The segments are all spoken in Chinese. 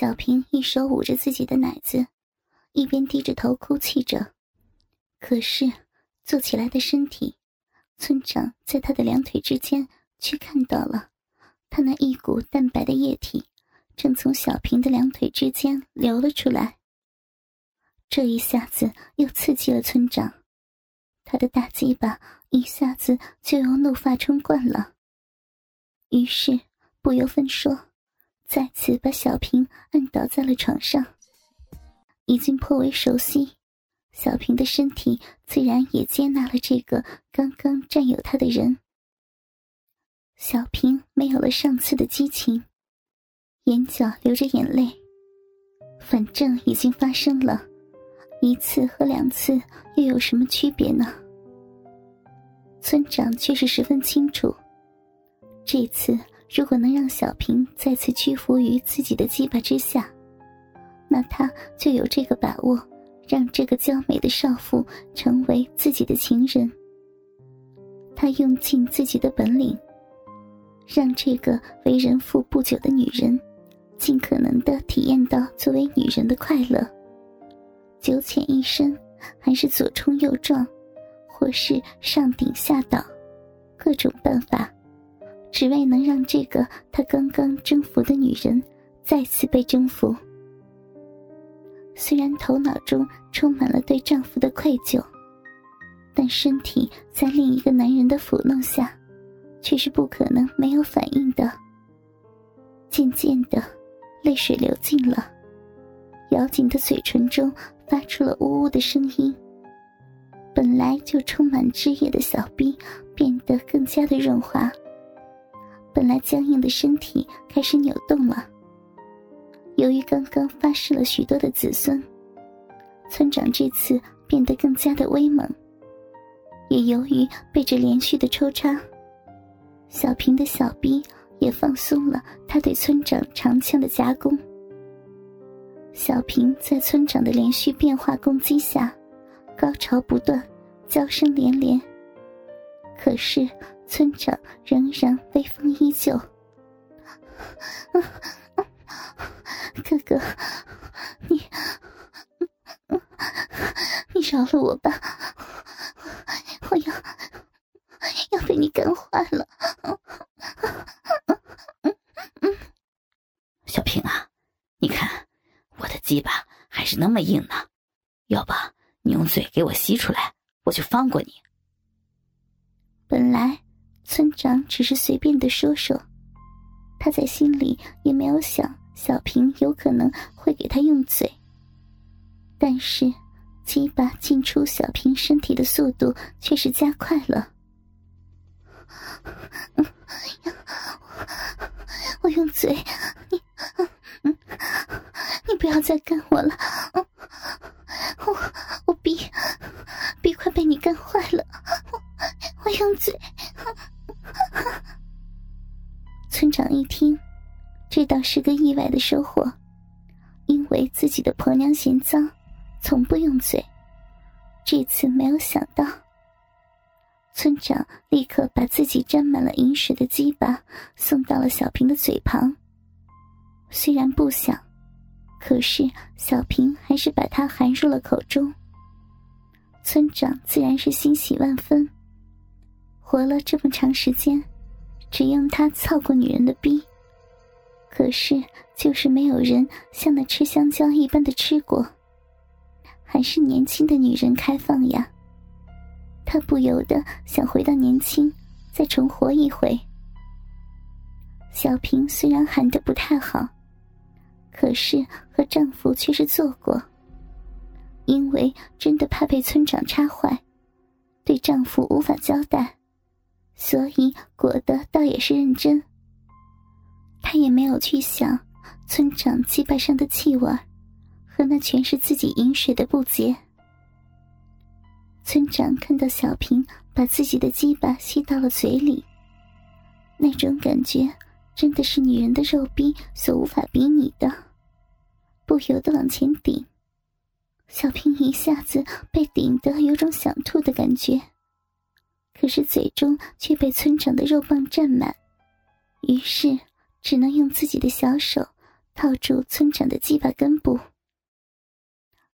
小平一手捂着自己的奶子，一边低着头哭泣着。可是坐起来的身体，村长在他的两腿之间却看到了，他那一股淡白的液体正从小平的两腿之间流了出来。这一下子又刺激了村长，他的大鸡巴一下子就由怒发冲冠了。于是不由分说。再次把小平按倒在了床上，已经颇为熟悉，小平的身体自然也接纳了这个刚刚占有他的人。小平没有了上次的激情，眼角流着眼泪。反正已经发生了，一次和两次又有什么区别呢？村长却是十分清楚，这次。如果能让小平再次屈服于自己的鸡巴之下，那他就有这个把握，让这个娇美的少妇成为自己的情人。他用尽自己的本领，让这个为人妇不久的女人，尽可能的体验到作为女人的快乐。九浅一深，还是左冲右撞，或是上顶下倒，各种办法。只为能让这个他刚刚征服的女人再次被征服。虽然头脑中充满了对丈夫的愧疚，但身体在另一个男人的抚弄下，却是不可能没有反应的。渐渐的，泪水流尽了，咬紧的嘴唇中发出了呜呜的声音。本来就充满汁液的小臂变得更加的润滑。本来僵硬的身体开始扭动了。由于刚刚发誓了许多的子孙，村长这次变得更加的威猛。也由于被这连续的抽插，小平的小臂也放松了他对村长长枪的夹攻。小平在村长的连续变化攻击下，高潮不断，叫声连连。可是。村长仍然威风依旧。哥哥，你，你饶了我吧！我要要被你干坏了。小平啊，你看我的鸡巴还是那么硬呢，要不你用嘴给我吸出来，我就放过你。本来。村长只是随便的说说，他在心里也没有想小平有可能会给他用嘴。但是，鸡巴进出小平身体的速度却是加快了。我用嘴，你，你不要再干我了，收获，因为自己的婆娘嫌脏，从不用嘴，这次没有想到。村长立刻把自己沾满了饮水的鸡巴送到了小平的嘴旁。虽然不想，可是小平还是把它含入了口中。村长自然是欣喜万分。活了这么长时间，只用他操过女人的逼，可是就是没有人像那吃香蕉一般的吃过。还是年轻的女人开放呀，他不由得想回到年轻，再重活一回。小平虽然喊得不太好，可是和丈夫却是做过，因为真的怕被村长插坏，对丈夫无法交代。所以裹得倒也是认真。他也没有去想村长鸡巴上的气味和那全是自己饮水的不洁。村长看到小平把自己的鸡巴吸到了嘴里，那种感觉真的是女人的肉逼所无法比拟的，不由得往前顶。小平一下子被顶得有种想吐的感觉。可是嘴中却被村长的肉棒占满，于是只能用自己的小手套住村长的鸡巴根部。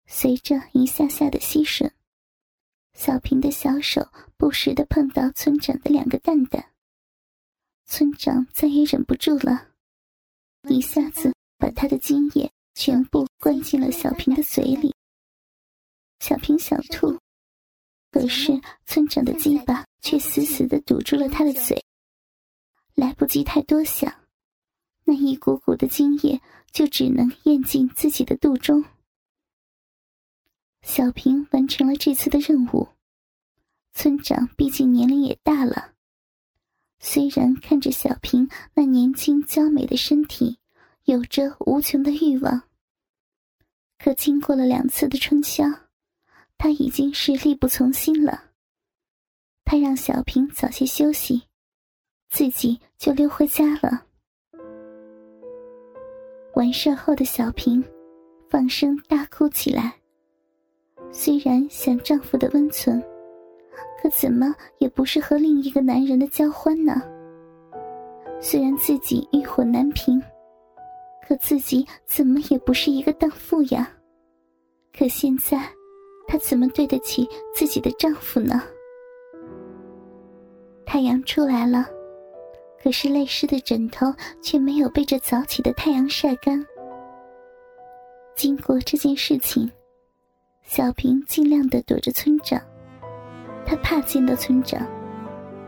随着一下下的吸吮，小平的小手不时的碰到村长的两个蛋蛋。村长再也忍不住了，一下子把他的精液全部灌进了小平的嘴里。小平想吐，可是村长的鸡巴却死死的堵住了他的嘴，来不及太多想，那一股股的精液就只能咽进自己的肚中。小平完成了这次的任务，村长毕竟年龄也大了。虽然看着小平那年轻娇美的身体，有着无穷的欲望，可经过了两次的春宵，他已经是力不从心了。他让小平早些休息，自己就溜回家了。完事后的小平，放声大哭起来。虽然想丈夫的温存。可怎么也不是和另一个男人的交欢呢？虽然自己欲火难平，可自己怎么也不是一个荡妇呀。可现在，她怎么对得起自己的丈夫呢？太阳出来了，可是泪湿的枕头却没有被这早起的太阳晒干。经过这件事情，小平尽量的躲着村长。他怕见到村长，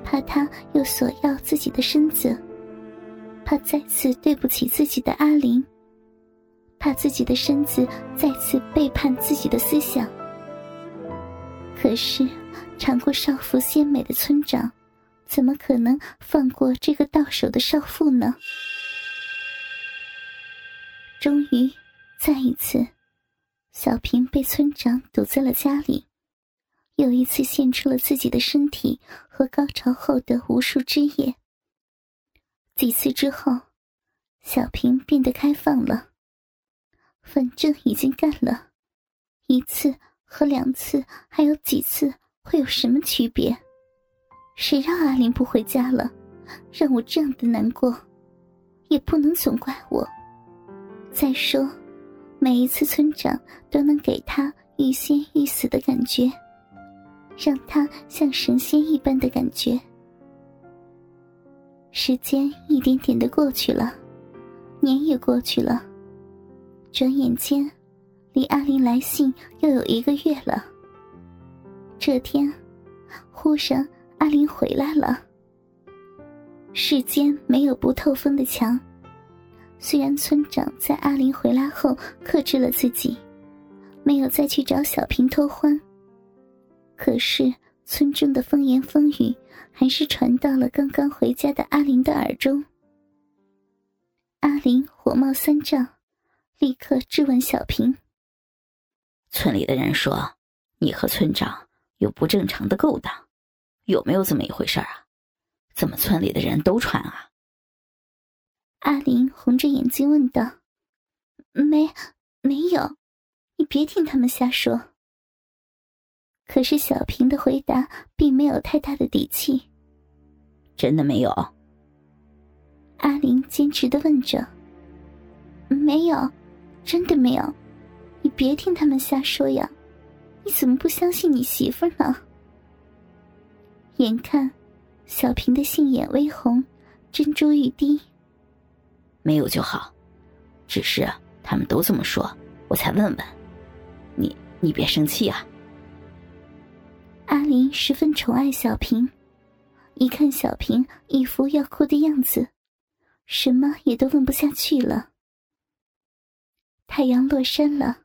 怕他又索要自己的身子，怕再次对不起自己的阿玲，怕自己的身子再次背叛自己的思想。可是，尝过少妇鲜美的村长，怎么可能放过这个到手的少妇呢？终于，再一次，小平被村长堵在了家里。又一次献出了自己的身体和高潮后的无数汁液。几次之后，小平变得开放了。反正已经干了，一次和两次还有几次会有什么区别？谁让阿林不回家了，让我这样的难过，也不能总怪我。再说，每一次村长都能给他欲仙欲死的感觉。让他像神仙一般的感觉。时间一点点的过去了，年也过去了。转眼间，离阿林来信又有一个月了。这天，忽然阿林回来了。世间没有不透风的墙。虽然村长在阿林回来后克制了自己，没有再去找小平偷欢。可是，村中的风言风语还是传到了刚刚回家的阿林的耳中。阿林火冒三丈，立刻质问小平：“村里的人说，你和村长有不正常的勾当，有没有这么一回事啊？怎么村里的人都传啊？”阿林红着眼睛问道：“没，没有，你别听他们瞎说。”可是小平的回答并没有太大的底气。真的没有？阿玲坚持的问着。没有，真的没有。你别听他们瞎说呀！你怎么不相信你媳妇呢？眼看小平的杏眼微红，珍珠欲滴。没有就好，只是他们都这么说，我才问问。你，你别生气啊。阿林十分宠爱小平，一看小平一副要哭的样子，什么也都问不下去了。太阳落山了，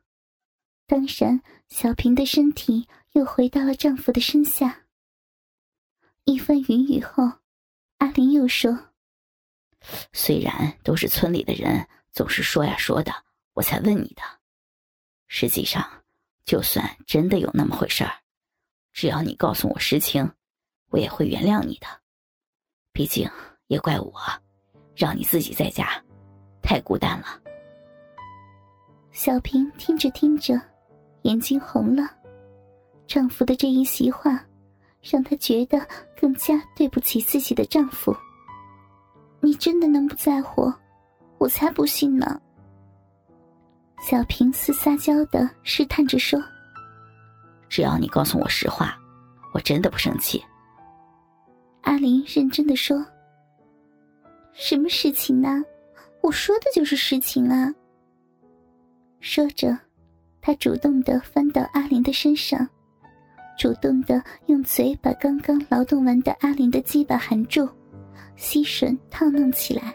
当然，小平的身体又回到了丈夫的身下。一番云雨后，阿林又说：“虽然都是村里的人总是说呀说的，我才问你的。实际上，就算真的有那么回事儿。”只要你告诉我实情，我也会原谅你的。毕竟也怪我，让你自己在家，太孤单了。小平听着听着，眼睛红了。丈夫的这一席话，让她觉得更加对不起自己的丈夫。你真的能不在乎？我才不信呢！小平似撒娇的试探着说：“只要你告诉我实话，我真的不生气。”阿林认真的说：“什么事情呢？我说的就是实情啊。”说着，他主动的翻到阿林的身上，主动的用嘴把刚刚劳动完的阿林的鸡巴含住，吸吮烫弄起来。